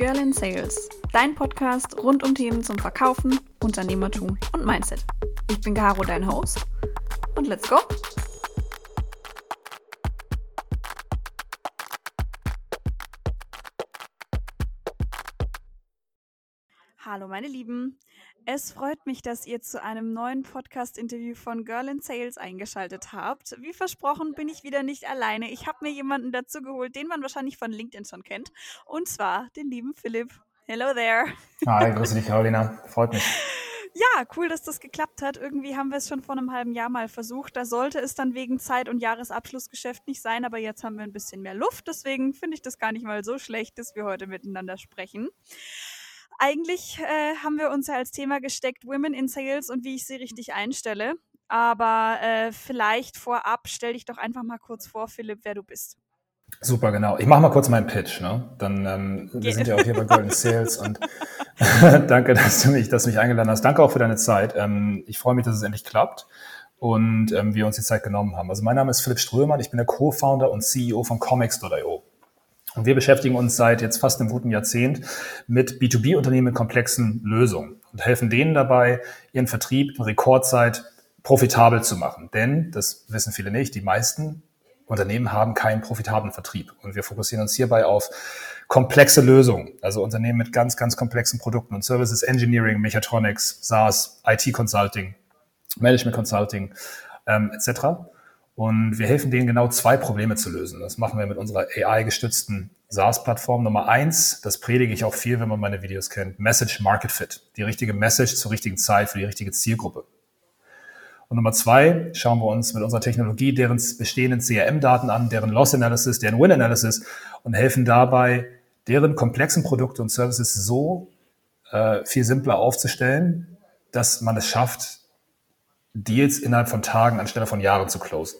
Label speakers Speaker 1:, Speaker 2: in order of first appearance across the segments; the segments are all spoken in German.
Speaker 1: Girl in Sales, dein Podcast rund um Themen zum Verkaufen, Unternehmertum und Mindset. Ich bin Caro, dein Host. Und let's go! Hallo meine Lieben, es freut mich, dass ihr zu einem neuen Podcast-Interview von Girl in Sales eingeschaltet habt. Wie versprochen bin ich wieder nicht alleine. Ich habe mir jemanden dazu geholt, den man wahrscheinlich von LinkedIn schon kennt. Und zwar den lieben Philipp. Hello there.
Speaker 2: Hi, grüße dich, Carolina. Freut mich.
Speaker 1: Ja, cool, dass das geklappt hat. Irgendwie haben wir es schon vor einem halben Jahr mal versucht. Da sollte es dann wegen Zeit- und Jahresabschlussgeschäft nicht sein, aber jetzt haben wir ein bisschen mehr Luft. Deswegen finde ich das gar nicht mal so schlecht, dass wir heute miteinander sprechen. Eigentlich äh, haben wir uns ja als Thema gesteckt, Women in Sales und wie ich sie richtig einstelle. Aber äh, vielleicht vorab stell dich doch einfach mal kurz vor, Philipp, wer du bist.
Speaker 2: Super, genau. Ich mache mal kurz meinen Pitch. Ne? Dann, ähm, wir sind ja auch hier bei Golden Sales und danke, dass du, mich, dass du mich eingeladen hast. Danke auch für deine Zeit. Ähm, ich freue mich, dass es endlich klappt und ähm, wir uns die Zeit genommen haben. Also mein Name ist Philipp Strömann, ich bin der Co-Founder und CEO von Comics.io. Und wir beschäftigen uns seit jetzt fast einem guten Jahrzehnt mit B2B-Unternehmen mit komplexen Lösungen und helfen denen dabei, ihren Vertrieb in Rekordzeit profitabel zu machen. Denn, das wissen viele nicht, die meisten Unternehmen haben keinen profitablen Vertrieb. Und wir fokussieren uns hierbei auf komplexe Lösungen, also Unternehmen mit ganz, ganz komplexen Produkten und Services, Engineering, Mechatronics, SaaS, IT Consulting, Management Consulting ähm, etc. Und wir helfen denen genau zwei Probleme zu lösen. Das machen wir mit unserer AI-gestützten SaaS-Plattform. Nummer eins, das predige ich auch viel, wenn man meine Videos kennt, Message Market Fit. Die richtige Message zur richtigen Zeit für die richtige Zielgruppe. Und Nummer zwei, schauen wir uns mit unserer Technologie deren bestehenden CRM-Daten an, deren Loss Analysis, deren Win Analysis und helfen dabei, deren komplexen Produkte und Services so äh, viel simpler aufzustellen, dass man es schafft, Deals innerhalb von Tagen anstelle von Jahren zu closen.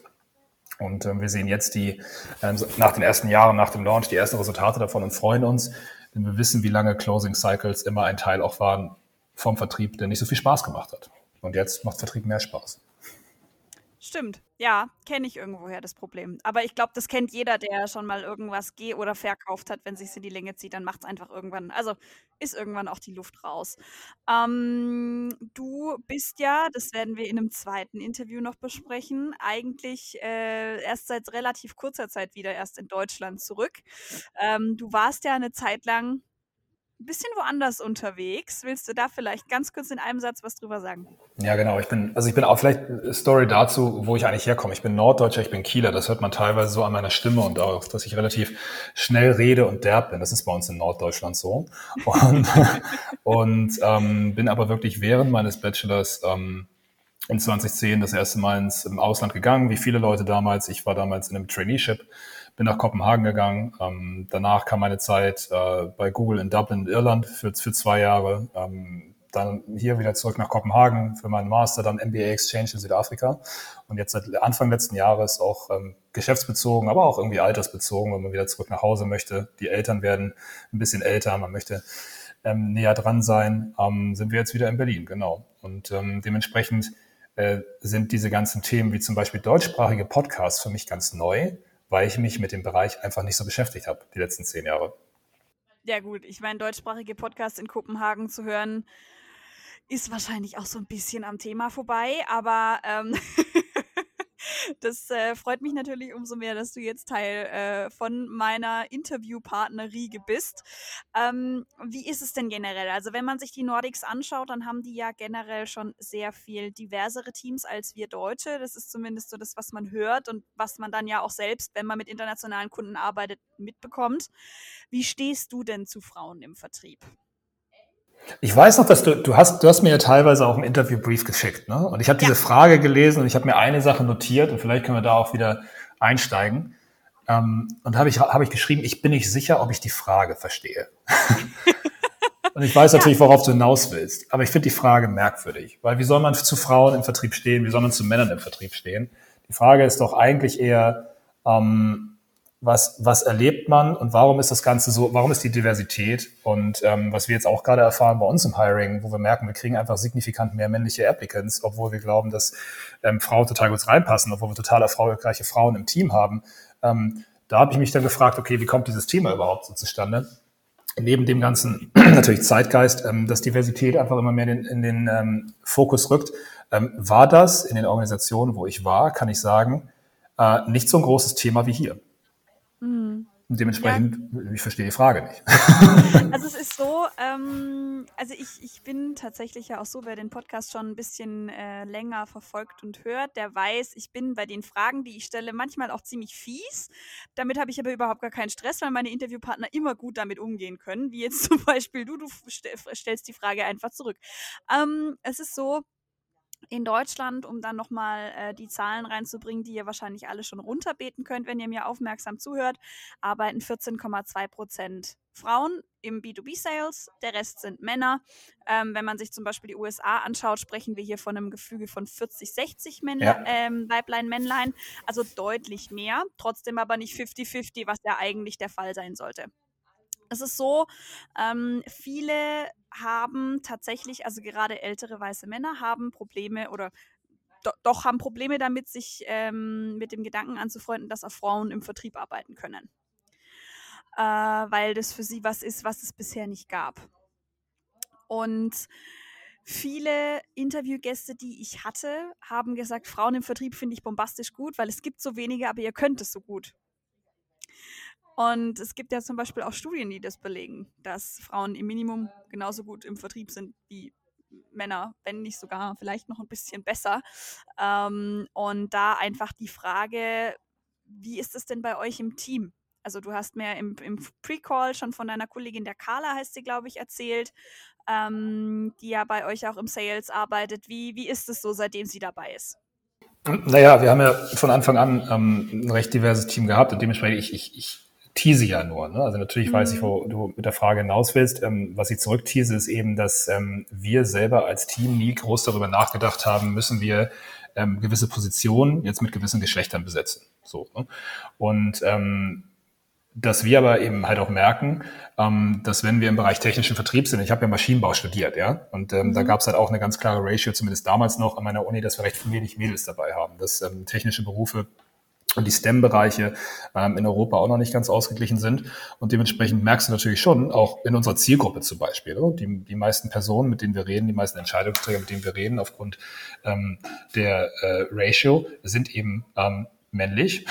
Speaker 2: Und ähm, wir sehen jetzt die, ähm, nach den ersten Jahren, nach dem Launch, die ersten Resultate davon und freuen uns, denn wir wissen, wie lange Closing Cycles immer ein Teil auch waren vom Vertrieb, der nicht so viel Spaß gemacht hat. Und jetzt macht Vertrieb mehr Spaß.
Speaker 1: Stimmt, ja, kenne ich irgendwoher das Problem. Aber ich glaube, das kennt jeder, der schon mal irgendwas geh- oder verkauft hat. Wenn sich in die Länge zieht, dann macht es einfach irgendwann, also ist irgendwann auch die Luft raus. Ähm, du bist ja, das werden wir in einem zweiten Interview noch besprechen, eigentlich äh, erst seit relativ kurzer Zeit wieder erst in Deutschland zurück. Ähm, du warst ja eine Zeit lang ein bisschen woanders unterwegs. Willst du da vielleicht ganz kurz in einem Satz was drüber sagen?
Speaker 2: Ja, genau. Ich bin, also ich bin auch vielleicht Story dazu, wo ich eigentlich herkomme. Ich bin Norddeutscher, ich bin Kieler. Das hört man teilweise so an meiner Stimme und auch, dass ich relativ schnell rede und derb bin. Das ist bei uns in Norddeutschland so. Und, und ähm, bin aber wirklich während meines Bachelors ähm, in 2010 das erste Mal ins im Ausland gegangen, wie viele Leute damals. Ich war damals in einem Traineeship bin nach Kopenhagen gegangen. Ähm, danach kam meine Zeit äh, bei Google in Dublin, Irland für, für zwei Jahre. Ähm, dann hier wieder zurück nach Kopenhagen für meinen Master, dann MBA Exchange in Südafrika. Und jetzt seit Anfang letzten Jahres auch ähm, geschäftsbezogen, aber auch irgendwie altersbezogen, wenn man wieder zurück nach Hause möchte. Die Eltern werden ein bisschen älter, man möchte ähm, näher dran sein, ähm, sind wir jetzt wieder in Berlin, genau. Und ähm, dementsprechend äh, sind diese ganzen Themen wie zum Beispiel deutschsprachige Podcasts für mich ganz neu weil ich mich mit dem Bereich einfach nicht so beschäftigt habe, die letzten zehn Jahre.
Speaker 1: Ja gut, ich meine, deutschsprachige Podcasts in Kopenhagen zu hören, ist wahrscheinlich auch so ein bisschen am Thema vorbei, aber ähm, Das äh, freut mich natürlich umso mehr, dass du jetzt Teil äh, von meiner Interviewpartnerriege bist. Ähm, wie ist es denn generell? Also wenn man sich die Nordics anschaut, dann haben die ja generell schon sehr viel diversere Teams als wir Deutsche. Das ist zumindest so das, was man hört und was man dann ja auch selbst, wenn man mit internationalen Kunden arbeitet, mitbekommt. Wie stehst du denn zu Frauen im Vertrieb?
Speaker 2: Ich weiß noch, dass du, du hast, du hast mir ja teilweise auch einen Interviewbrief geschickt, ne? Und ich habe diese Frage gelesen und ich habe mir eine Sache notiert und vielleicht können wir da auch wieder einsteigen. Ähm, und habe ich, habe ich geschrieben, ich bin nicht sicher, ob ich die Frage verstehe. und ich weiß natürlich, worauf du hinaus willst. Aber ich finde die Frage merkwürdig, weil wie soll man zu Frauen im Vertrieb stehen? Wie soll man zu Männern im Vertrieb stehen? Die Frage ist doch eigentlich eher, ähm, was, was erlebt man und warum ist das Ganze so, warum ist die Diversität und ähm, was wir jetzt auch gerade erfahren bei uns im Hiring, wo wir merken, wir kriegen einfach signifikant mehr männliche Applicants, obwohl wir glauben, dass ähm, Frauen total gut reinpassen, obwohl wir total erfolgreiche Frauen im Team haben. Ähm, da habe ich mich dann gefragt, okay, wie kommt dieses Thema überhaupt so zustande? neben dem ganzen natürlich Zeitgeist, ähm, dass Diversität einfach immer mehr in, in den ähm, Fokus rückt. Ähm, war das in den Organisationen, wo ich war, kann ich sagen, äh, nicht so ein großes Thema wie hier. Mhm. Dementsprechend, ja. ich verstehe die Frage nicht.
Speaker 1: Also es ist so, ähm, also ich, ich bin tatsächlich ja auch so, wer den Podcast schon ein bisschen äh, länger verfolgt und hört, der weiß, ich bin bei den Fragen, die ich stelle, manchmal auch ziemlich fies. Damit habe ich aber überhaupt gar keinen Stress, weil meine Interviewpartner immer gut damit umgehen können. Wie jetzt zum Beispiel du, du stellst die Frage einfach zurück. Ähm, es ist so, in Deutschland, um dann nochmal äh, die Zahlen reinzubringen, die ihr wahrscheinlich alle schon runterbeten könnt, wenn ihr mir aufmerksam zuhört, arbeiten 14,2 Prozent Frauen im B2B-Sales, der Rest sind Männer. Ähm, wenn man sich zum Beispiel die USA anschaut, sprechen wir hier von einem Gefüge von 40, 60 Männle ja. ähm, Weiblein, Männlein, also deutlich mehr, trotzdem aber nicht 50-50, was ja eigentlich der Fall sein sollte. Es ist so, ähm, viele haben tatsächlich, also gerade ältere weiße Männer haben Probleme oder do, doch haben Probleme damit, sich ähm, mit dem Gedanken anzufreunden, dass auch Frauen im Vertrieb arbeiten können. Äh, weil das für sie was ist, was es bisher nicht gab. Und viele Interviewgäste, die ich hatte, haben gesagt, Frauen im Vertrieb finde ich bombastisch gut, weil es gibt so wenige, aber ihr könnt es so gut. Und es gibt ja zum Beispiel auch Studien, die das belegen, dass Frauen im Minimum genauso gut im Vertrieb sind wie Männer, wenn nicht sogar vielleicht noch ein bisschen besser. Ähm, und da einfach die Frage, wie ist es denn bei euch im Team? Also du hast mir im, im Pre-Call schon von deiner Kollegin der Carla, heißt sie, glaube ich, erzählt, ähm, die ja bei euch auch im Sales arbeitet. Wie, wie ist es so, seitdem sie dabei ist?
Speaker 2: Naja, wir haben ja von Anfang an ähm, ein recht diverses Team gehabt und dementsprechend, ich, ich, ich tease ja nur. Ne? Also natürlich mhm. weiß ich, wo mhm. du mit der Frage hinaus willst. Ähm, was ich zurücktease, ist eben, dass ähm, wir selber als Team nie groß darüber nachgedacht haben, müssen wir ähm, gewisse Positionen jetzt mit gewissen Geschlechtern besetzen. So. Ne? Und ähm, dass wir aber eben halt auch merken, ähm, dass wenn wir im Bereich technischen Vertrieb sind, ich habe ja Maschinenbau studiert, ja, und ähm, mhm. da gab es halt auch eine ganz klare Ratio, zumindest damals noch an meiner Uni, dass wir recht wenig Mädels dabei haben, dass ähm, technische Berufe und die STEM-Bereiche ähm, in Europa auch noch nicht ganz ausgeglichen sind. Und dementsprechend merkst du natürlich schon, auch in unserer Zielgruppe zum Beispiel, oder? die, die meisten Personen, mit denen wir reden, die meisten Entscheidungsträger, mit denen wir reden, aufgrund ähm, der äh, Ratio, sind eben ähm, männlich,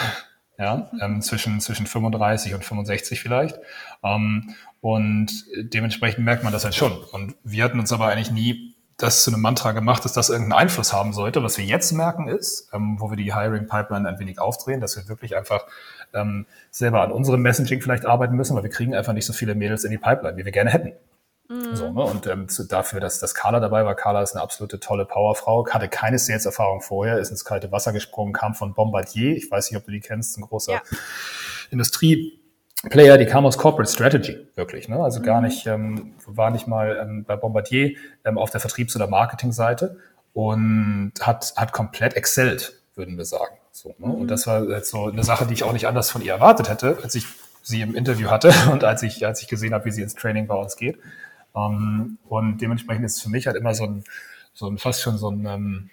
Speaker 2: ja, ähm, zwischen, zwischen 35 und 65 vielleicht. Ähm, und dementsprechend merkt man das halt schon. Und wir hatten uns aber eigentlich nie das zu einem Mantra gemacht, dass das irgendeinen Einfluss haben sollte. Was wir jetzt merken ist, ähm, wo wir die Hiring Pipeline ein wenig aufdrehen, dass wir wirklich einfach ähm, selber an unserem Messaging vielleicht arbeiten müssen, weil wir kriegen einfach nicht so viele Mädels in die Pipeline, wie wir gerne hätten. Mhm. So, ne? Und ähm, zu, dafür, dass, dass Carla dabei war, Carla ist eine absolute tolle Powerfrau, hatte keine Sales-Erfahrung vorher, ist ins kalte Wasser gesprungen, kam von Bombardier, ich weiß nicht, ob du die kennst, ein großer ja. Industrie- Player, die kam aus Corporate Strategy, wirklich. Ne? Also gar mhm. nicht, ähm, war nicht mal ähm, bei Bombardier ähm, auf der Vertriebs- oder Marketingseite und hat, hat komplett excelled, würden wir sagen. So, ne? Und mhm. das war jetzt so eine Sache, die ich auch nicht anders von ihr erwartet hätte, als ich sie im Interview hatte und als ich, als ich gesehen habe, wie sie ins Training bei uns geht. Um, ähm, und dementsprechend ist es für mich halt immer so ein, so ein fast schon so ein, ähm,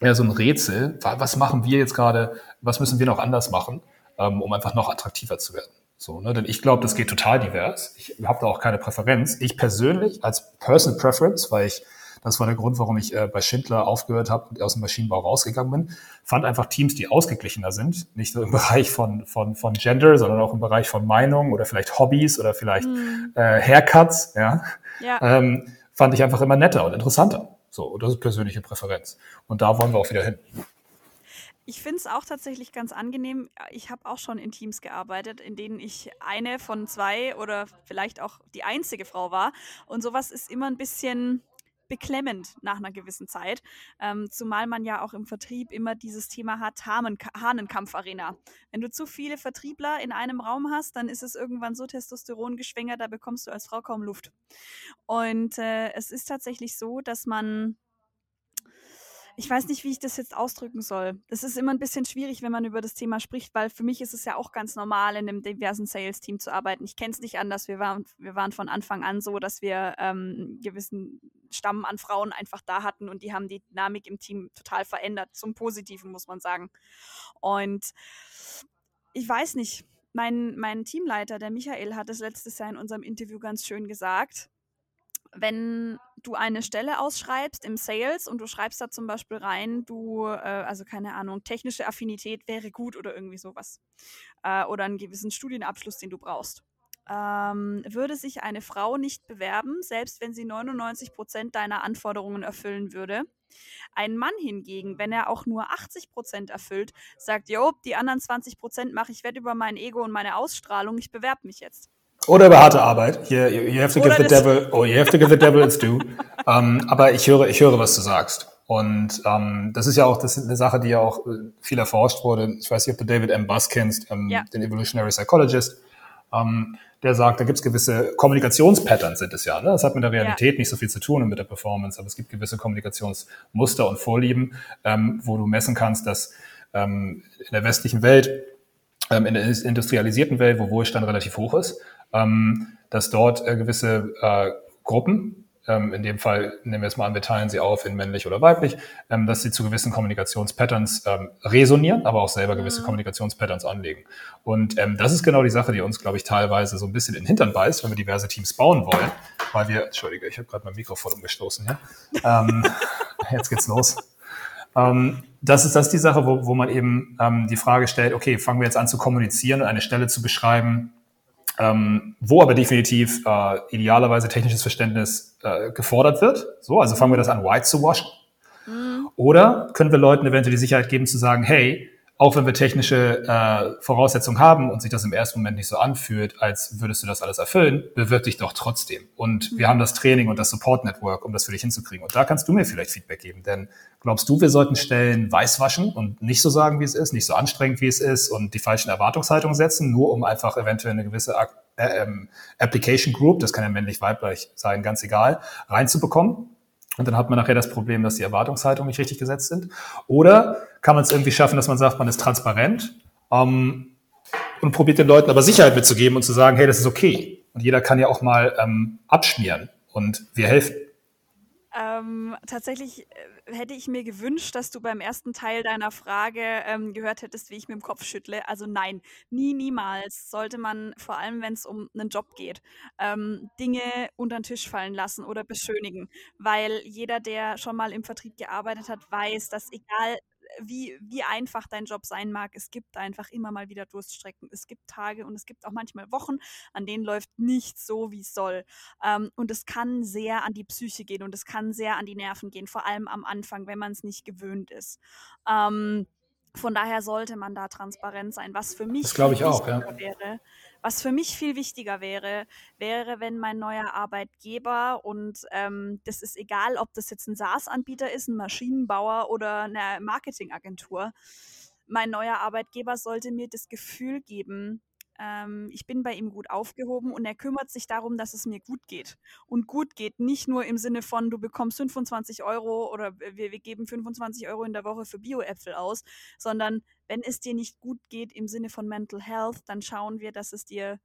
Speaker 2: ja, so ein Rätsel. Was machen wir jetzt gerade? Was müssen wir noch anders machen, ähm, um einfach noch attraktiver zu werden? So, ne? Denn ich glaube, das geht total divers. Ich habe da auch keine Präferenz. Ich persönlich als Personal Preference, weil ich, das war der Grund, warum ich äh, bei Schindler aufgehört habe und aus dem Maschinenbau rausgegangen bin, fand einfach Teams, die ausgeglichener sind. Nicht nur im Bereich von, von, von Gender, sondern auch im Bereich von Meinung oder vielleicht Hobbys oder vielleicht mhm. äh, Haircuts, ja. ja. Ähm, fand ich einfach immer netter und interessanter. So, das ist persönliche Präferenz. Und da wollen wir auch wieder hin.
Speaker 1: Ich finde es auch tatsächlich ganz angenehm. Ich habe auch schon in Teams gearbeitet, in denen ich eine von zwei oder vielleicht auch die einzige Frau war. Und sowas ist immer ein bisschen beklemmend nach einer gewissen Zeit. Ähm, zumal man ja auch im Vertrieb immer dieses Thema hat, Hahnenkampfarena. Wenn du zu viele Vertriebler in einem Raum hast, dann ist es irgendwann so Testosteron geschwängert, da bekommst du als Frau kaum Luft. Und äh, es ist tatsächlich so, dass man ich weiß nicht, wie ich das jetzt ausdrücken soll. Das ist immer ein bisschen schwierig, wenn man über das Thema spricht, weil für mich ist es ja auch ganz normal, in einem diversen Sales-Team zu arbeiten. Ich kenne es nicht anders. Wir waren, wir waren von Anfang an so, dass wir ähm, einen gewissen Stamm an Frauen einfach da hatten und die haben die Dynamik im Team total verändert. Zum Positiven, muss man sagen. Und ich weiß nicht, mein, mein Teamleiter, der Michael, hat es letztes Jahr in unserem Interview ganz schön gesagt. Wenn du eine Stelle ausschreibst im Sales und du schreibst da zum Beispiel rein, du, äh, also keine Ahnung, technische Affinität wäre gut oder irgendwie sowas. Äh, oder einen gewissen Studienabschluss, den du brauchst. Ähm, würde sich eine Frau nicht bewerben, selbst wenn sie 99 Prozent deiner Anforderungen erfüllen würde. Ein Mann hingegen, wenn er auch nur 80 Prozent erfüllt, sagt, jo, die anderen 20 Prozent mache ich wett über mein Ego und meine Ausstrahlung, ich bewerbe mich jetzt.
Speaker 2: Oder über harte Arbeit. You, you have to give the devil, oh, you have to give the devil its due. um, ähm, aber ich höre, ich höre, was du sagst. Und ähm, das ist ja auch das ist eine Sache, die ja auch äh, viel erforscht wurde. Ich weiß nicht, ob du David M. Buss kennst, ähm, ja. den Evolutionary Psychologist. Ähm, der sagt, da gibt es gewisse Kommunikationspatterns sind es ja. Ne? Das hat mit der Realität ja. nicht so viel zu tun und mit der Performance, aber es gibt gewisse Kommunikationsmuster und Vorlieben, ähm, wo du messen kannst, dass ähm, in der westlichen Welt, in der industrialisierten Welt, wo Wohlstand relativ hoch ist, ähm, dass dort äh, gewisse äh, Gruppen ähm, in dem Fall nehmen wir es mal an, wir teilen sie auf in männlich oder weiblich, ähm, dass sie zu gewissen Kommunikationspatterns ähm, resonieren, aber auch selber gewisse mhm. Kommunikationspatterns anlegen. Und ähm, das ist genau die Sache, die uns, glaube ich, teilweise so ein bisschen in den Hintern beißt, wenn wir diverse Teams bauen wollen, weil wir, entschuldige, ich habe gerade mein Mikrofon umgestoßen, ja? ähm, jetzt geht's los. Ähm, das ist das ist die Sache, wo, wo man eben ähm, die Frage stellt, okay, fangen wir jetzt an zu kommunizieren und eine Stelle zu beschreiben, ähm, wo aber definitiv äh, idealerweise technisches Verständnis äh, gefordert wird. So, also fangen wir das an, white zu waschen. Mhm. Oder können wir Leuten eventuell die Sicherheit geben zu sagen, hey, auch wenn wir technische äh, Voraussetzungen haben und sich das im ersten Moment nicht so anfühlt, als würdest du das alles erfüllen, bewirb dich doch trotzdem. Und wir haben das Training und das Support Network, um das für dich hinzukriegen. Und da kannst du mir vielleicht Feedback geben. Denn glaubst du, wir sollten Stellen weiß waschen und nicht so sagen, wie es ist, nicht so anstrengend, wie es ist und die falschen Erwartungshaltungen setzen, nur um einfach eventuell eine gewisse äh, ähm, Application Group, das kann ja männlich, weiblich sein, ganz egal, reinzubekommen? Und dann hat man nachher das Problem, dass die Erwartungshaltungen nicht richtig gesetzt sind. Oder kann man es irgendwie schaffen, dass man sagt, man ist transparent ähm, und probiert den Leuten aber Sicherheit mitzugeben und zu sagen, hey, das ist okay. Und jeder kann ja auch mal ähm, abschmieren und wir helfen.
Speaker 1: Ähm, tatsächlich äh, hätte ich mir gewünscht, dass du beim ersten Teil deiner Frage ähm, gehört hättest, wie ich mit dem Kopf schüttle. Also nein, nie, niemals sollte man, vor allem wenn es um einen Job geht, ähm, Dinge unter den Tisch fallen lassen oder beschönigen. Weil jeder, der schon mal im Vertrieb gearbeitet hat, weiß, dass egal wie, wie einfach dein Job sein mag, es gibt einfach immer mal wieder Durststrecken. Es gibt Tage und es gibt auch manchmal Wochen, an denen läuft nichts so, wie es soll. Ähm, und es kann sehr an die Psyche gehen und es kann sehr an die Nerven gehen, vor allem am Anfang, wenn man es nicht gewöhnt ist. Ähm, von daher sollte man da transparent sein. Was für mich
Speaker 2: das glaube ich auch, ja.
Speaker 1: wäre, was für mich viel wichtiger wäre, wäre, wenn mein neuer Arbeitgeber und ähm, das ist egal, ob das jetzt ein SaaS-Anbieter ist, ein Maschinenbauer oder eine Marketingagentur, mein neuer Arbeitgeber sollte mir das Gefühl geben, ähm, ich bin bei ihm gut aufgehoben und er kümmert sich darum, dass es mir gut geht. Und gut geht nicht nur im Sinne von, du bekommst 25 Euro oder wir, wir geben 25 Euro in der Woche für Bio-Äpfel aus, sondern wenn es dir nicht gut geht im Sinne von Mental Health, dann schauen wir, dass es dir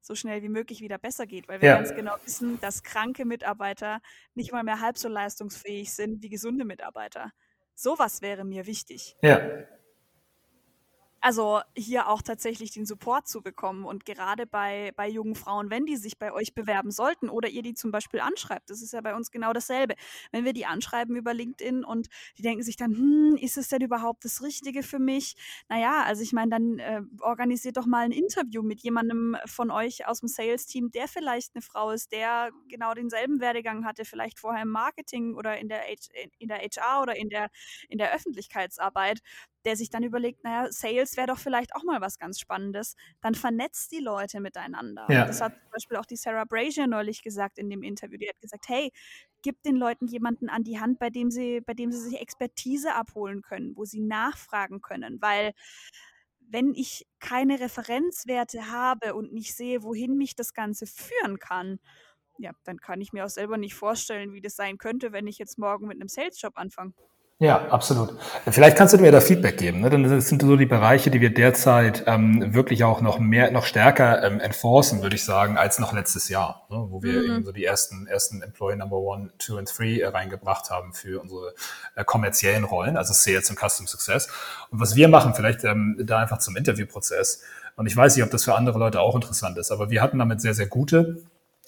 Speaker 1: so schnell wie möglich wieder besser geht, weil wir ja. ganz genau wissen, dass kranke Mitarbeiter nicht mal mehr halb so leistungsfähig sind wie gesunde Mitarbeiter. Sowas wäre mir wichtig.
Speaker 2: Ja,
Speaker 1: also hier auch tatsächlich den Support zu bekommen und gerade bei, bei jungen Frauen, wenn die sich bei euch bewerben sollten oder ihr die zum Beispiel anschreibt, das ist ja bei uns genau dasselbe. Wenn wir die anschreiben über LinkedIn und die denken sich dann, hm, ist es denn überhaupt das Richtige für mich? Naja, also ich meine, dann äh, organisiert doch mal ein Interview mit jemandem von euch aus dem Sales-Team, der vielleicht eine Frau ist, der genau denselben Werdegang hatte, vielleicht vorher im Marketing oder in der, H in der HR oder in der, in der Öffentlichkeitsarbeit der sich dann überlegt, naja, Sales wäre doch vielleicht auch mal was ganz Spannendes, dann vernetzt die Leute miteinander. Ja. Das hat zum Beispiel auch die Sarah Brazier neulich gesagt in dem Interview. Die hat gesagt, hey, gib den Leuten jemanden an die Hand, bei dem sie, bei dem sie sich Expertise abholen können, wo sie nachfragen können, weil wenn ich keine Referenzwerte habe und nicht sehe, wohin mich das Ganze führen kann, ja, dann kann ich mir auch selber nicht vorstellen, wie das sein könnte, wenn ich jetzt morgen mit einem Sales-Job anfange.
Speaker 2: Ja, absolut. Vielleicht kannst du mir da Feedback geben. Ne? Denn das sind so die Bereiche, die wir derzeit ähm, wirklich auch noch mehr, noch stärker ähm, enforcen, würde ich sagen, als noch letztes Jahr, ne? wo wir mhm. eben so die ersten, ersten Employee Number One, Two und Three äh, reingebracht haben für unsere äh, kommerziellen Rollen, also Sales und Custom Success. Und was wir machen, vielleicht ähm, da einfach zum Interviewprozess. Und ich weiß nicht, ob das für andere Leute auch interessant ist, aber wir hatten damit sehr, sehr gute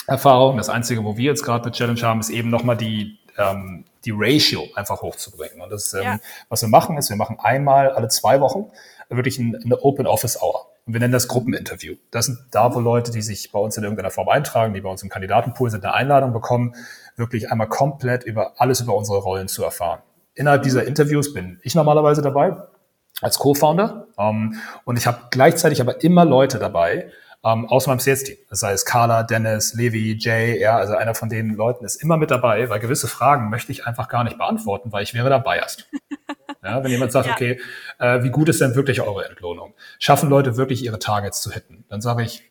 Speaker 2: Erfahrungen. Das Einzige, wo wir jetzt gerade eine Challenge haben, ist eben nochmal die ähm, die Ratio einfach hochzubringen. Und das, ähm, ja. was wir machen, ist, wir machen einmal alle zwei Wochen wirklich eine Open Office Hour. Und wir nennen das Gruppeninterview. Das sind da, wo Leute, die sich bei uns in irgendeiner Form eintragen, die bei uns im Kandidatenpool sind, eine Einladung bekommen, wirklich einmal komplett über alles über unsere Rollen zu erfahren. Innerhalb dieser Interviews bin ich normalerweise dabei als Co-Founder ähm, und ich habe gleichzeitig aber immer Leute dabei, ähm, aus meinem Sales-Team. Das heißt Carla, Dennis, Levi, Jay, ja, also einer von den Leuten ist immer mit dabei, weil gewisse Fragen möchte ich einfach gar nicht beantworten, weil ich wäre dabei erst. Ja, wenn jemand sagt, ja. okay, äh, wie gut ist denn wirklich eure Entlohnung? Schaffen Leute wirklich ihre Targets zu hitten? Dann sage ich,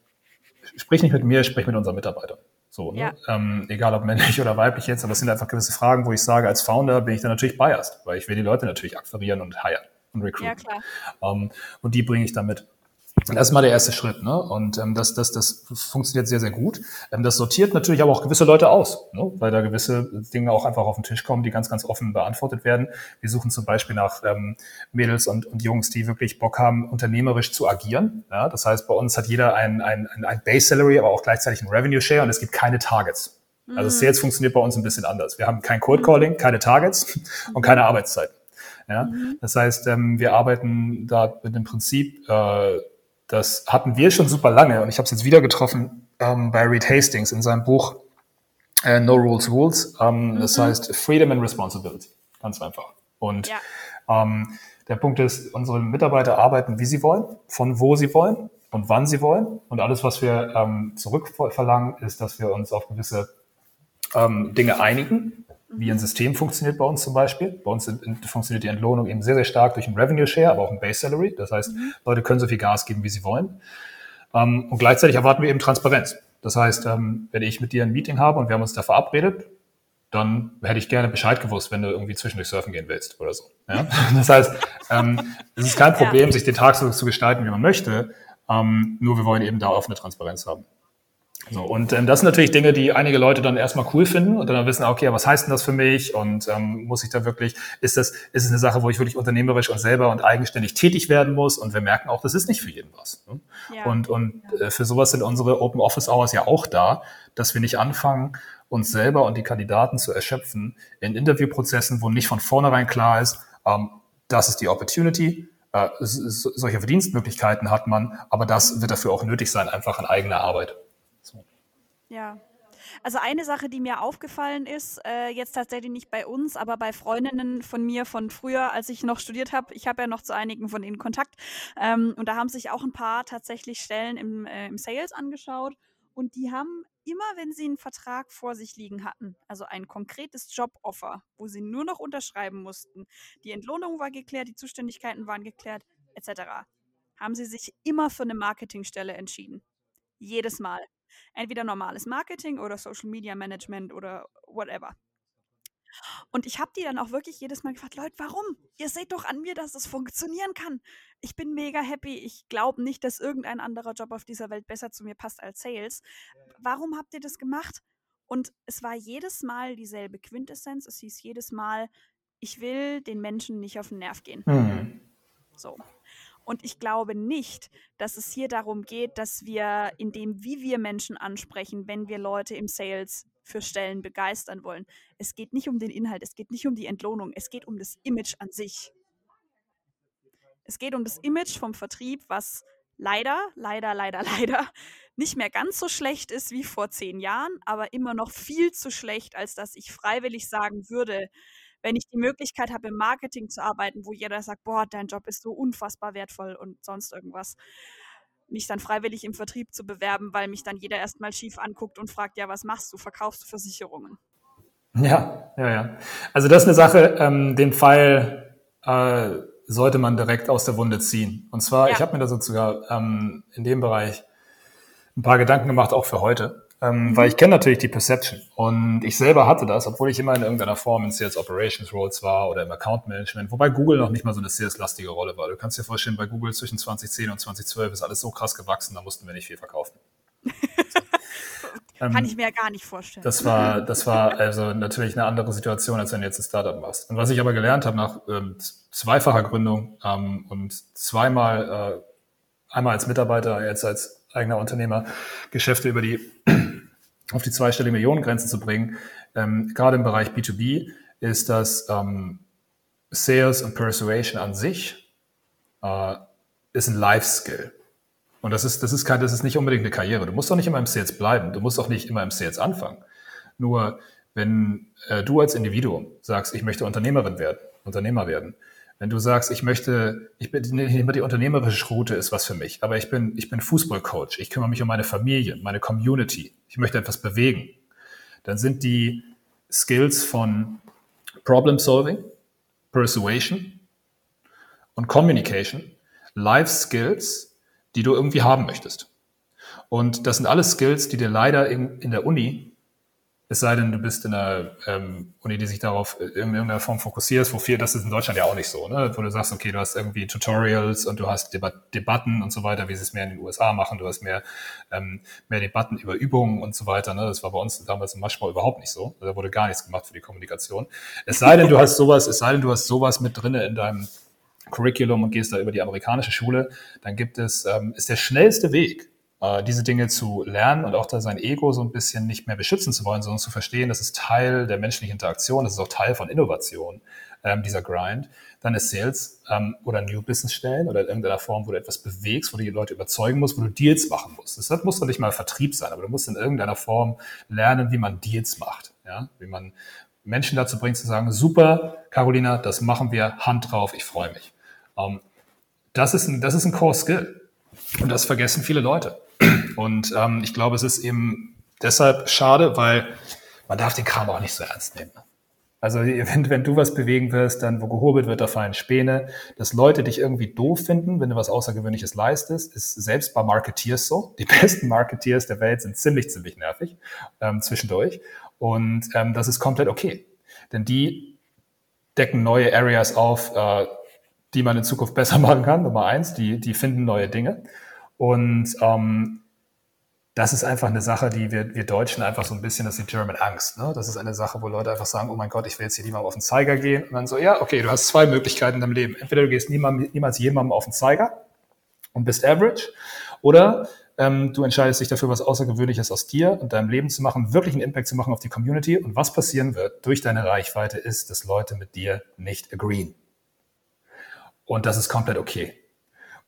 Speaker 2: sprich nicht mit mir, sprich mit unseren Mitarbeitern. So, ne? ja. ähm, egal ob männlich oder weiblich jetzt, aber es sind einfach gewisse Fragen, wo ich sage, als Founder bin ich dann natürlich biased, weil ich will die Leute natürlich akquirieren und hiren und recruiten. Ja, klar. Ähm, und die bringe ich dann mit. Und das ist mal der erste Schritt. Ne? Und ähm, das, das, das funktioniert sehr, sehr gut. Ähm, das sortiert natürlich aber auch gewisse Leute aus, ne? weil da gewisse Dinge auch einfach auf den Tisch kommen, die ganz, ganz offen beantwortet werden. Wir suchen zum Beispiel nach ähm, Mädels und, und Jungs, die wirklich Bock haben, unternehmerisch zu agieren. Ja? Das heißt, bei uns hat jeder ein, ein, ein Base Salary, aber auch gleichzeitig ein Revenue Share und es gibt keine Targets. Also mhm. Sales funktioniert bei uns ein bisschen anders. Wir haben kein Cold Calling, keine Targets und keine Arbeitszeiten. Ja? Mhm. Das heißt, ähm, wir arbeiten da mit dem Prinzip, äh, das hatten wir schon super lange und ich habe es jetzt wieder getroffen ähm, bei Reed Hastings in seinem Buch äh, No Rules Rules. Ähm, mhm. Das heißt Freedom and Responsibility. Ganz einfach. Und ja. ähm, der Punkt ist, unsere Mitarbeiter arbeiten, wie sie wollen, von wo sie wollen und wann sie wollen. Und alles, was wir ähm, zurückverlangen, ist, dass wir uns auf gewisse ähm, Dinge einigen wie ein System funktioniert bei uns zum Beispiel. Bei uns funktioniert die Entlohnung eben sehr, sehr stark durch ein Revenue Share, aber auch ein Base Salary. Das heißt, mhm. Leute können so viel Gas geben, wie sie wollen. Ähm, und gleichzeitig erwarten wir eben Transparenz. Das heißt, ähm, wenn ich mit dir ein Meeting habe und wir haben uns da verabredet, dann hätte ich gerne Bescheid gewusst, wenn du irgendwie zwischendurch surfen gehen willst oder so. Ja? Das heißt, ähm, es ist kein Problem, sich den Tag so zu gestalten, wie man möchte. nur wir wollen eben da offene Transparenz haben. So, und ähm, das sind natürlich Dinge, die einige Leute dann erstmal cool finden und dann wissen, okay, was heißt denn das für mich? Und ähm, muss ich da wirklich, ist das, ist es eine Sache, wo ich wirklich unternehmerisch und selber und eigenständig tätig werden muss? Und wir merken auch, das ist nicht für jeden was. Ne? Ja. Und, und äh, für sowas sind unsere Open Office Hours ja auch da, dass wir nicht anfangen, uns selber und die Kandidaten zu erschöpfen in Interviewprozessen, wo nicht von vornherein klar ist, ähm, das ist die Opportunity, äh, solche Verdienstmöglichkeiten hat man, aber das wird dafür auch nötig sein, einfach an eigener Arbeit.
Speaker 1: Ja. Also eine Sache, die mir aufgefallen ist, äh, jetzt tatsächlich nicht bei uns, aber bei Freundinnen von mir von früher, als ich noch studiert habe. Ich habe ja noch zu einigen von ihnen Kontakt. Ähm, und da haben sich auch ein paar tatsächlich Stellen im, äh, im Sales angeschaut. Und die haben immer, wenn sie einen Vertrag vor sich liegen hatten, also ein konkretes Joboffer, wo sie nur noch unterschreiben mussten, die Entlohnung war geklärt, die Zuständigkeiten waren geklärt, etc., haben sie sich immer für eine Marketingstelle entschieden. Jedes Mal entweder normales Marketing oder Social Media Management oder whatever. Und ich habe die dann auch wirklich jedes Mal gefragt, Leute, warum? Ihr seht doch an mir, dass das funktionieren kann. Ich bin mega happy. Ich glaube nicht, dass irgendein anderer Job auf dieser Welt besser zu mir passt als Sales. Warum habt ihr das gemacht? Und es war jedes Mal dieselbe Quintessenz. Es hieß jedes Mal, ich will den Menschen nicht auf den Nerv gehen. Mhm. So. Und ich glaube nicht, dass es hier darum geht, dass wir in dem, wie wir Menschen ansprechen, wenn wir Leute im Sales für Stellen begeistern wollen. Es geht nicht um den Inhalt, es geht nicht um die Entlohnung, es geht um das Image an sich. Es geht um das Image vom Vertrieb, was leider, leider, leider, leider nicht mehr ganz so schlecht ist wie vor zehn Jahren, aber immer noch viel zu schlecht, als dass ich freiwillig sagen würde, wenn ich die Möglichkeit habe, im Marketing zu arbeiten, wo jeder sagt, boah, dein Job ist so unfassbar wertvoll und sonst irgendwas, mich dann freiwillig im Vertrieb zu bewerben, weil mich dann jeder erstmal schief anguckt und fragt, ja, was machst du? Verkaufst du Versicherungen?
Speaker 2: Ja, ja, ja. Also das ist eine Sache, ähm, den Fall äh, sollte man direkt aus der Wunde ziehen. Und zwar, ja. ich habe mir da sogar ähm, in dem Bereich ein paar Gedanken gemacht, auch für heute. Ähm, mhm. weil ich kenne natürlich die Perception und ich selber hatte das, obwohl ich immer in irgendeiner Form in Sales Operations Roles war oder im Account Management, wobei Google noch nicht mal so eine Sales-lastige Rolle war. Du kannst dir vorstellen, bei Google zwischen 2010 und 2012 ist alles so krass gewachsen, da mussten wir nicht viel verkaufen.
Speaker 1: Kann ähm, ich mir ja gar nicht vorstellen.
Speaker 2: Das war, das war also natürlich eine andere Situation, als wenn du jetzt ein Startup machst. Und was ich aber gelernt habe nach ähm, zweifacher Gründung ähm, und zweimal, äh, einmal als Mitarbeiter, jetzt als eigener Unternehmer, Geschäfte über die auf die zweistellige Millionengrenze zu bringen, ähm, gerade im Bereich B2B, ist dass ähm, Sales und Persuasion an sich äh, ist ein Life-Skill. Und das ist, das ist kein, das ist nicht unbedingt eine Karriere. Du musst doch nicht immer im Sales bleiben. Du musst auch nicht immer im Sales anfangen. Nur wenn äh, du als Individuum sagst, ich möchte Unternehmerin werden, Unternehmer werden, wenn du sagst, ich möchte, ich bin immer die unternehmerische Route ist was für mich, aber ich bin, ich bin Fußballcoach, ich kümmere mich um meine Familie, meine Community, ich möchte etwas bewegen, dann sind die Skills von Problem Solving, Persuasion und Communication Life Skills, die du irgendwie haben möchtest. Und das sind alles Skills, die dir leider in, in der Uni, es sei denn, du bist in einer ähm, Uni, die sich darauf in irgendeiner Form fokussiert, wo viel, das ist in Deutschland ja auch nicht so, ne? wo du sagst, okay, du hast irgendwie Tutorials und du hast Debat Debatten und so weiter, wie sie es mehr in den USA machen, du hast mehr, ähm, mehr Debatten über Übungen und so weiter. Ne? Das war bei uns damals im Maschbau überhaupt nicht so. Da wurde gar nichts gemacht für die Kommunikation. Es sei denn, du hast sowas, es sei denn, du hast sowas mit drinne in deinem Curriculum und gehst da über die amerikanische Schule, dann gibt es, ähm, ist der schnellste Weg, äh, diese Dinge zu lernen und auch da sein Ego so ein bisschen nicht mehr beschützen zu wollen, sondern zu verstehen, das ist Teil der menschlichen Interaktion, das ist auch Teil von Innovation, ähm, dieser Grind, dann ist Sales ähm, oder New Business stellen oder in irgendeiner Form, wo du etwas bewegst, wo du die Leute überzeugen musst, wo du Deals machen musst. Das muss doch nicht mal Vertrieb sein, aber du musst in irgendeiner Form lernen, wie man Deals macht, ja, wie man Menschen dazu bringt zu sagen, super, Carolina, das machen wir, Hand drauf, ich freue mich. Ähm, das, ist ein, das ist ein Core Skill. Und das vergessen viele Leute. Und ähm, ich glaube, es ist eben deshalb schade, weil man darf den Kram auch nicht so ernst nehmen. Also wenn, wenn du was bewegen wirst, dann wo gehobelt wird, da fallen Späne. Dass Leute dich irgendwie doof finden, wenn du was Außergewöhnliches leistest, ist selbst bei Marketeers so. Die besten Marketeers der Welt sind ziemlich, ziemlich nervig ähm, zwischendurch. Und ähm, das ist komplett okay. Denn die decken neue Areas auf, äh, die man in Zukunft besser machen kann. Nummer eins, die, die finden neue Dinge. Und ähm, das ist einfach eine Sache, die wir, wir Deutschen einfach so ein bisschen, das ist die German Angst. Ne? Das ist eine Sache, wo Leute einfach sagen, oh mein Gott, ich will jetzt hier niemandem auf den Zeiger gehen. Und dann so, ja, okay, du hast zwei Möglichkeiten in deinem Leben. Entweder du gehst niemals, niemals jemandem auf den Zeiger und bist average, oder ähm, du entscheidest dich dafür, was Außergewöhnliches aus dir und deinem Leben zu machen, wirklich einen Impact zu machen auf die Community. Und was passieren wird durch deine Reichweite ist, dass Leute mit dir nicht agreeen. Und das ist komplett okay.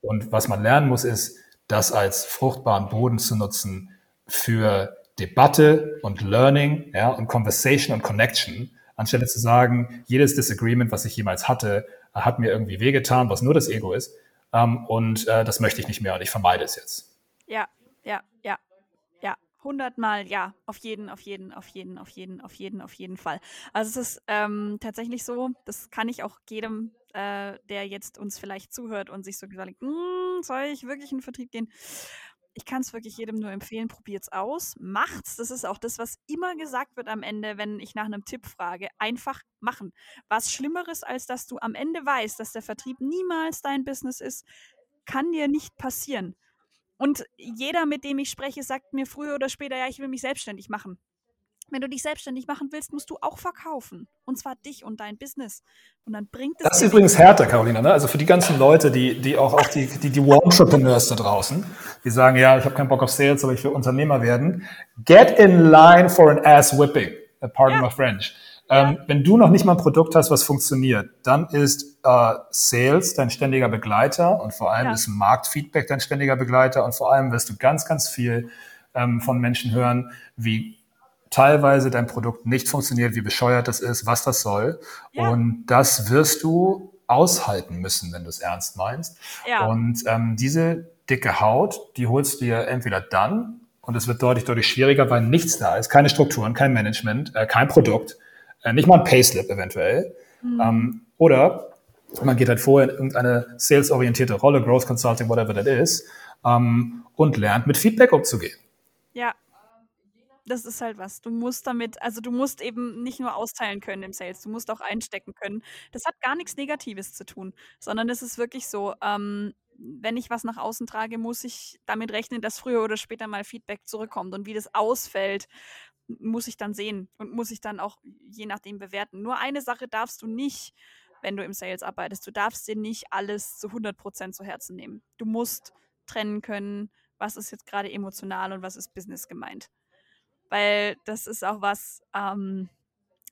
Speaker 2: Und was man lernen muss, ist, das als fruchtbaren Boden zu nutzen für Debatte und Learning ja, und Conversation und Connection, anstelle zu sagen, jedes Disagreement, was ich jemals hatte, hat mir irgendwie wehgetan, was nur das Ego ist. Ähm, und äh, das möchte ich nicht mehr und ich vermeide es jetzt.
Speaker 1: Ja, ja, ja, ja. Hundertmal ja, auf jeden, auf jeden, auf jeden, auf jeden, auf jeden, auf jeden Fall. Also es ist ähm, tatsächlich so, das kann ich auch jedem äh, der jetzt uns vielleicht zuhört und sich so gesagt, hm, soll ich wirklich in den Vertrieb gehen? Ich kann es wirklich jedem nur empfehlen, probiert es aus, macht's. Das ist auch das, was immer gesagt wird am Ende, wenn ich nach einem Tipp frage. Einfach machen. Was Schlimmeres, als dass du am Ende weißt, dass der Vertrieb niemals dein Business ist, kann dir nicht passieren. Und jeder, mit dem ich spreche, sagt mir früher oder später, ja, ich will mich selbstständig machen. Wenn du dich selbstständig machen willst, musst du auch verkaufen. Und zwar dich und dein Business. Und dann bringt es.
Speaker 2: Das ist übrigens härter, Carolina. Ne? Also für die ganzen Leute, die, die auch, auch die, die, die Entrepreneurs da draußen, die sagen, ja, ich habe keinen Bock auf Sales, aber ich will Unternehmer werden. Get in line for an ass whipping. Pardon ja. my French. Ja. Ähm, wenn du noch nicht mal ein Produkt hast, was funktioniert, dann ist äh, Sales dein ständiger Begleiter und vor allem ja. ist Marktfeedback dein ständiger Begleiter und vor allem wirst du ganz, ganz viel ähm, von Menschen hören, wie teilweise dein Produkt nicht funktioniert, wie bescheuert das ist, was das soll. Ja. Und das wirst du aushalten müssen, wenn du es ernst meinst. Ja. Und ähm, diese dicke Haut, die holst du dir entweder dann, und es wird deutlich, deutlich schwieriger, weil nichts da ist, keine Strukturen, kein Management, äh, kein Produkt, äh, nicht mal ein Payslip eventuell. Mhm. Ähm, oder man geht halt vorher in irgendeine salesorientierte Rolle, Growth Consulting, whatever that is, ähm, und lernt mit Feedback umzugehen.
Speaker 1: Ja, das ist halt was. Du musst damit also, du musst eben nicht nur austeilen können im Sales, du musst auch einstecken können. Das hat gar nichts Negatives zu tun, sondern es ist wirklich so, ähm, wenn ich was nach außen trage, muss ich damit rechnen, dass früher oder später mal Feedback zurückkommt. Und wie das ausfällt, muss ich dann sehen und muss ich dann auch je nachdem bewerten. Nur eine Sache darfst du nicht, wenn du im Sales arbeitest. Du darfst dir nicht alles zu 100% zu Herzen nehmen. Du musst trennen können, was ist jetzt gerade emotional und was ist Business gemeint. Weil das ist auch was, ähm,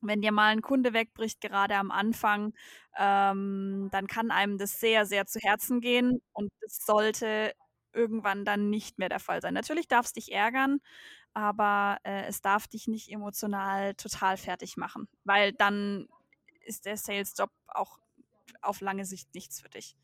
Speaker 1: wenn dir mal ein Kunde wegbricht, gerade am Anfang, ähm, dann kann einem das sehr, sehr zu Herzen gehen und es sollte irgendwann dann nicht mehr der Fall sein. Natürlich darf es dich ärgern, aber äh, es darf dich nicht emotional total fertig machen, weil dann ist der Sales-Job auch auf lange Sicht nichts für dich.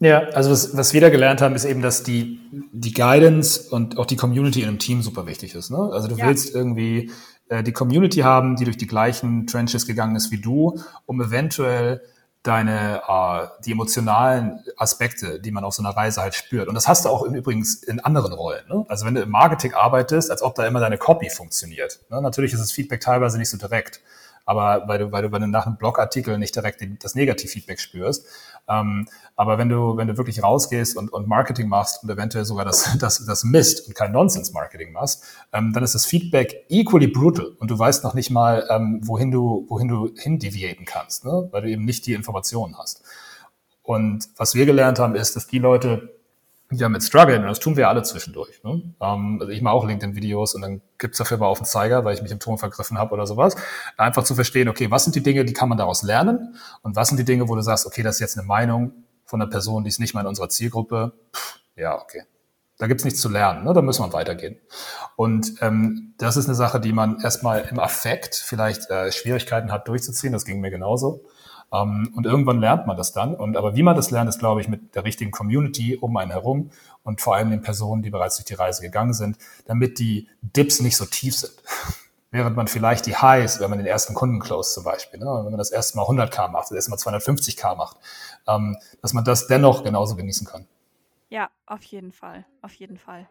Speaker 2: Ja, also was, was wir da gelernt haben, ist eben, dass die, die Guidance und auch die Community in einem Team super wichtig ist. Ne? Also du ja. willst irgendwie äh, die Community haben, die durch die gleichen Trenches gegangen ist wie du, um eventuell deine äh, die emotionalen Aspekte, die man auf so einer Reise halt spürt. Und das hast du auch übrigens in anderen Rollen. Ne? Also wenn du im Marketing arbeitest, als ob da immer deine Copy funktioniert. Ne? Natürlich ist das Feedback teilweise nicht so direkt aber weil du, weil du, weil du nach einem Blogartikel nicht direkt das Negativfeedback spürst. Ähm, aber wenn du, wenn du wirklich rausgehst und, und Marketing machst und eventuell sogar das, das, das Mist und kein Nonsense-Marketing machst, ähm, dann ist das Feedback equally brutal und du weißt noch nicht mal, ähm, wohin du, wohin du hindeviaten kannst, ne? weil du eben nicht die Informationen hast. Und was wir gelernt haben, ist, dass die Leute, die damit strugglen, und das tun wir alle zwischendurch. Ne? Ähm, also ich mache auch LinkedIn-Videos und dann gibt's dafür mal auf den Zeiger, weil ich mich im Ton vergriffen habe oder sowas. Einfach zu verstehen, okay, was sind die Dinge, die kann man daraus lernen und was sind die Dinge, wo du sagst, okay, das ist jetzt eine Meinung von einer Person, die ist nicht mal in unserer Zielgruppe. Pff, ja, okay. Da gibt's nichts zu lernen, ne? da müssen wir weitergehen. Und ähm, das ist eine Sache, die man erstmal im Affekt vielleicht äh, Schwierigkeiten hat durchzuziehen, das ging mir genauso. Ähm, und irgendwann lernt man das dann. Und aber wie man das lernt, ist, glaube ich, mit der richtigen Community um einen herum und vor allem den Personen, die bereits durch die Reise gegangen sind, damit die Dips nicht so tief sind. Während man vielleicht die Highs, wenn man den ersten Kunden close zum Beispiel, ne, wenn man das erste Mal 100k macht, das erste Mal 250k macht, ähm, dass man das dennoch genauso genießen kann.
Speaker 1: Ja, auf jeden Fall, auf jeden Fall.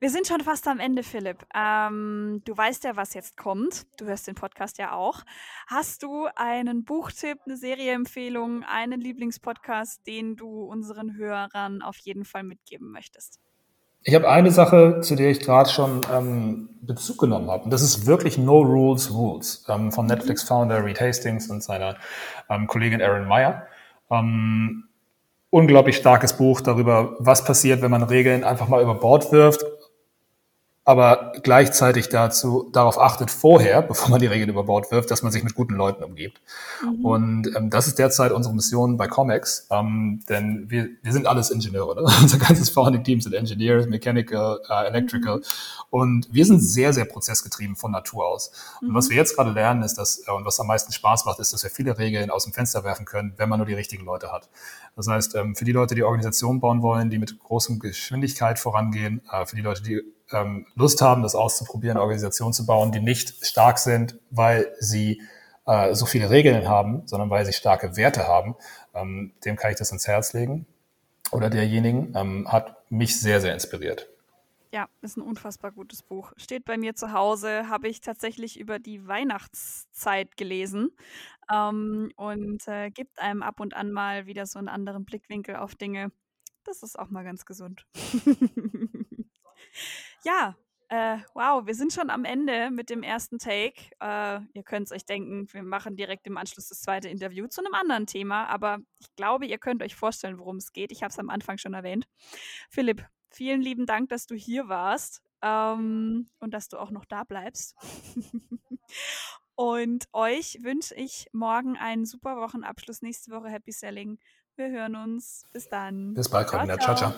Speaker 1: Wir sind schon fast am Ende, Philipp. Ähm, du weißt ja, was jetzt kommt. Du hörst den Podcast ja auch. Hast du einen Buchtipp, eine Serieempfehlung, einen Lieblingspodcast, den du unseren Hörern auf jeden Fall mitgeben möchtest?
Speaker 2: Ich habe eine Sache, zu der ich gerade schon ähm, Bezug genommen habe. Und das ist wirklich No Rules Rules ähm, vom Netflix-Founder Reed Hastings und seiner ähm, Kollegin Erin Meyer. Ähm, unglaublich starkes Buch darüber, was passiert, wenn man Regeln einfach mal über Bord wirft aber gleichzeitig dazu darauf achtet vorher, bevor man die Regeln über Bord wirft, dass man sich mit guten Leuten umgibt. Mhm. Und ähm, das ist derzeit unsere Mission bei Comics, ähm, denn wir, wir sind alles Ingenieure. Ne? Unser ganzes Founding-Team sind Engineers, Mechanical, uh, Electrical mhm. und wir sind sehr, sehr prozessgetrieben von Natur aus. Mhm. Und was wir jetzt gerade lernen, ist, dass äh, und was am meisten Spaß macht, ist, dass wir viele Regeln aus dem Fenster werfen können, wenn man nur die richtigen Leute hat. Das heißt, ähm, für die Leute, die Organisationen bauen wollen, die mit großer Geschwindigkeit vorangehen, äh, für die Leute, die ähm, Lust haben, das auszuprobieren, Organisationen zu bauen, die nicht stark sind, weil sie äh, so viele Regeln haben, sondern weil sie starke Werte haben, ähm, dem kann ich das ins Herz legen. Oder derjenigen hat mich sehr, sehr inspiriert.
Speaker 1: Ja, ist ein unfassbar gutes Buch. Steht bei mir zu Hause, habe ich tatsächlich über die Weihnachtszeit gelesen ähm, und äh, gibt einem ab und an mal wieder so einen anderen Blickwinkel auf Dinge. Das ist auch mal ganz gesund. Ja, äh, wow, wir sind schon am Ende mit dem ersten Take. Äh, ihr könnt es euch denken, wir machen direkt im Anschluss das zweite Interview zu einem anderen Thema, aber ich glaube, ihr könnt euch vorstellen, worum es geht. Ich habe es am Anfang schon erwähnt. Philipp, vielen lieben Dank, dass du hier warst ähm, und dass du auch noch da bleibst. und euch wünsche ich morgen einen super Wochenabschluss. Nächste Woche Happy Selling. Wir hören uns. Bis dann.
Speaker 2: Bis bald, Ciao, ciao. ciao.